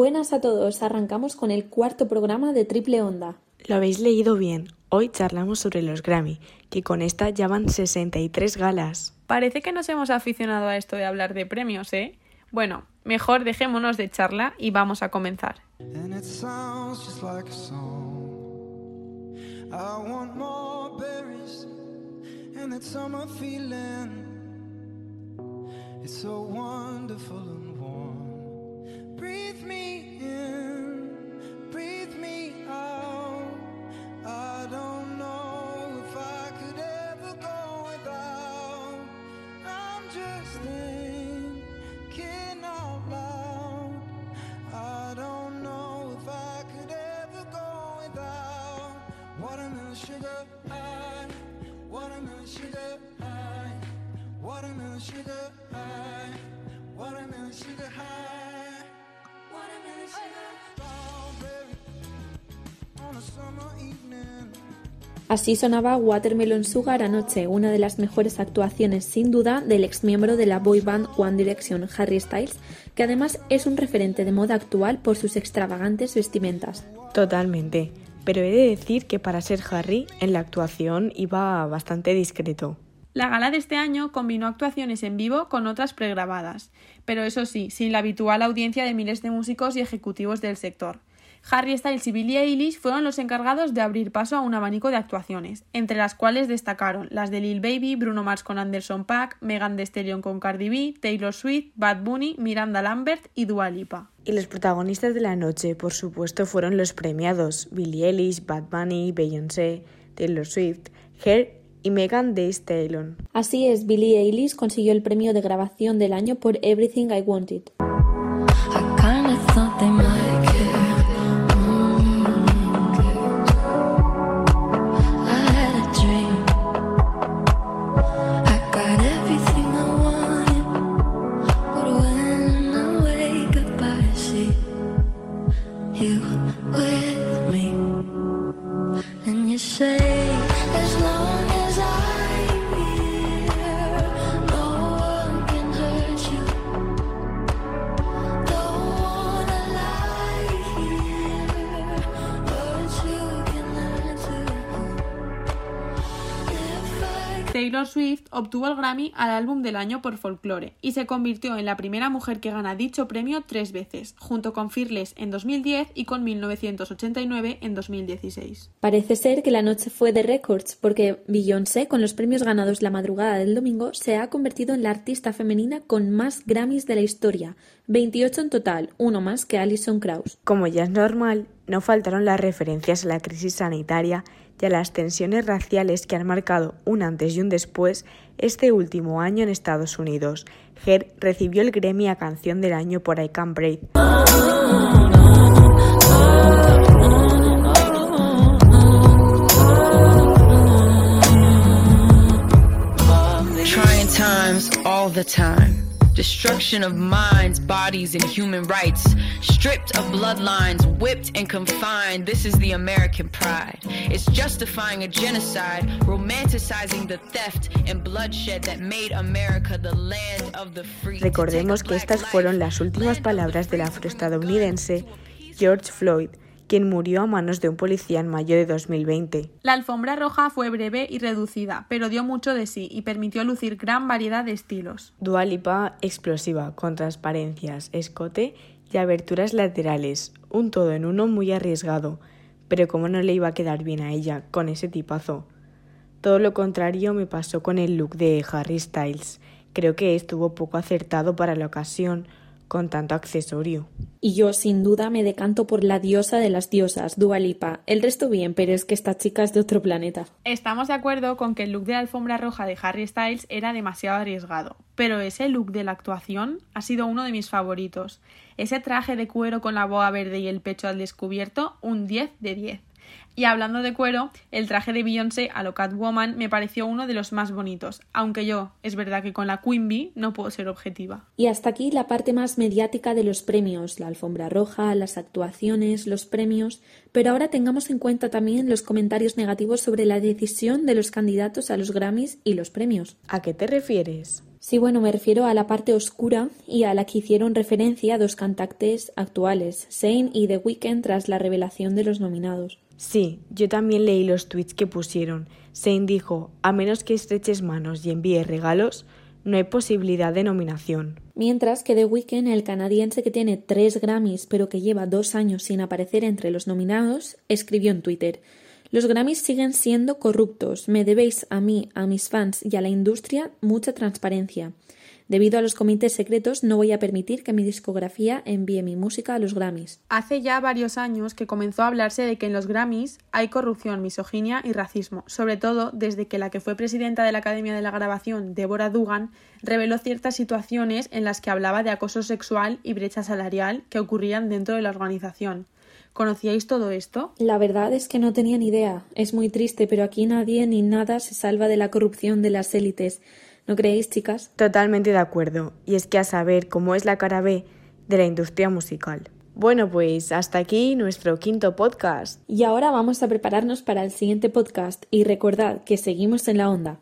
Buenas a todos, arrancamos con el cuarto programa de Triple Onda. Lo habéis leído bien. Hoy charlamos sobre los Grammy, que con esta ya van 63 galas. Parece que nos hemos aficionado a esto de hablar de premios, ¿eh? Bueno, mejor dejémonos de charla y vamos a comenzar. And it watermelon sugar high, watermelon sugar strawberry on a summer evening. Así sonaba Watermelon Sugar anoche, una de las mejores actuaciones sin duda del ex miembro de la boy band One Direction, Harry Styles, que además es un referente de moda actual por sus extravagantes vestimentas. Totalmente. Pero he de decir que para ser Harry, en la actuación iba bastante discreto. La gala de este año combinó actuaciones en vivo con otras pregrabadas, pero eso sí, sin la habitual audiencia de miles de músicos y ejecutivos del sector. Harry Styles y Billie Eilish fueron los encargados de abrir paso a un abanico de actuaciones, entre las cuales destacaron las de Lil Baby, Bruno Mars con Anderson Paak, Megan Thee Stallion con Cardi B, Taylor Swift, Bad Bunny, Miranda Lambert y Dua Lipa. Y los protagonistas de la noche, por supuesto, fueron los premiados: Billie Eilish, Bad Bunny, Beyoncé, Taylor Swift, Her y Megan Thee Stallion. Así es, Billie Eilish consiguió el premio de grabación del año por Everything I Wanted. Taylor Swift obtuvo el Grammy al álbum del año por Folklore y se convirtió en la primera mujer que gana dicho premio tres veces, junto con Fearless en 2010 y con 1989 en 2016. Parece ser que la noche fue de récords, porque Beyoncé, con los premios ganados la madrugada del domingo, se ha convertido en la artista femenina con más Grammys de la historia, 28 en total, uno más que Alison Krauss. Como ya es normal, no faltaron las referencias a la crisis sanitaria y a las tensiones raciales que han marcado un antes y un después este último año en Estados Unidos. Her recibió el Grammy a Canción del Año por I Can't Breathe. Destruction of minds, bodies, and human rights. Stripped of bloodlines, whipped and confined. This is the American pride. It's justifying a genocide, romanticizing the theft and bloodshed that made America the land of the free. To take a Recordemos que estas fueron las últimas palabras del afroestadounidense George Floyd, quien murió a manos de un policía en mayo de 2020. La alfombra roja fue breve y reducida, pero dio mucho de sí y permitió lucir gran variedad de estilos. Dua Lipa explosiva, con transparencias, escote y aberturas laterales, un todo en uno muy arriesgado, pero cómo no le iba a quedar bien a ella con ese tipazo. Todo lo contrario me pasó con el look de Harry Styles. Creo que estuvo poco acertado para la ocasión, con tanto accesorio. Y yo, sin duda, me decanto por la diosa de las diosas, Dua Lipa. El resto bien, pero es que esta chica es de otro planeta. Estamos de acuerdo con que el look de la alfombra roja de Harry Styles era demasiado arriesgado, pero ese look de la actuación ha sido uno de mis favoritos. Ese traje de cuero con la boa verde y el pecho al descubierto, un 10 de 10. Y hablando de cuero, el traje de Beyoncé a lo Catwoman me pareció uno de los más bonitos, aunque yo, es verdad que con la Queen Bee no puedo ser objetiva. Y hasta aquí la parte más mediática de los premios, la alfombra roja, las actuaciones, los premios, pero ahora tengamos en cuenta también los comentarios negativos sobre la decisión de los candidatos a los Grammys y los premios. ¿A qué te refieres? Sí, bueno, me refiero a la parte oscura y a la que hicieron referencia dos cantantes actuales, Zayn y The Weeknd, tras la revelación de los nominados. Sí, yo también leí los tweets que pusieron. Zayn dijo, a menos que estreches manos y envíes regalos, no hay posibilidad de nominación. Mientras que The Weeknd, el canadiense que tiene tres Grammys pero que lleva dos años sin aparecer entre los nominados, escribió en Twitter Los Grammys siguen siendo corruptos. Me debéis a mí, a mis fans y a la industria mucha transparencia. Debido a los comités secretos, no voy a permitir que mi discografía envíe mi música a los Grammys. Hace ya varios años que comenzó a hablarse de que en los Grammys hay corrupción, misoginia y racismo, sobre todo desde que la que fue presidenta de la Academia de la Grabación, Deborah Dugan, reveló ciertas situaciones en las que hablaba de acoso sexual y brecha salarial que ocurrían dentro de la organización. ¿Conocíais todo esto? La verdad es que no tenía ni idea. Es muy triste, pero aquí nadie ni nada se salva de la corrupción de las élites. ¿No creéis, chicas? Totalmente de acuerdo. Y es que a saber cómo es la cara B de la industria musical. Bueno, pues hasta aquí nuestro quinto podcast. Y ahora vamos a prepararnos para el siguiente podcast y recordad que seguimos en la onda.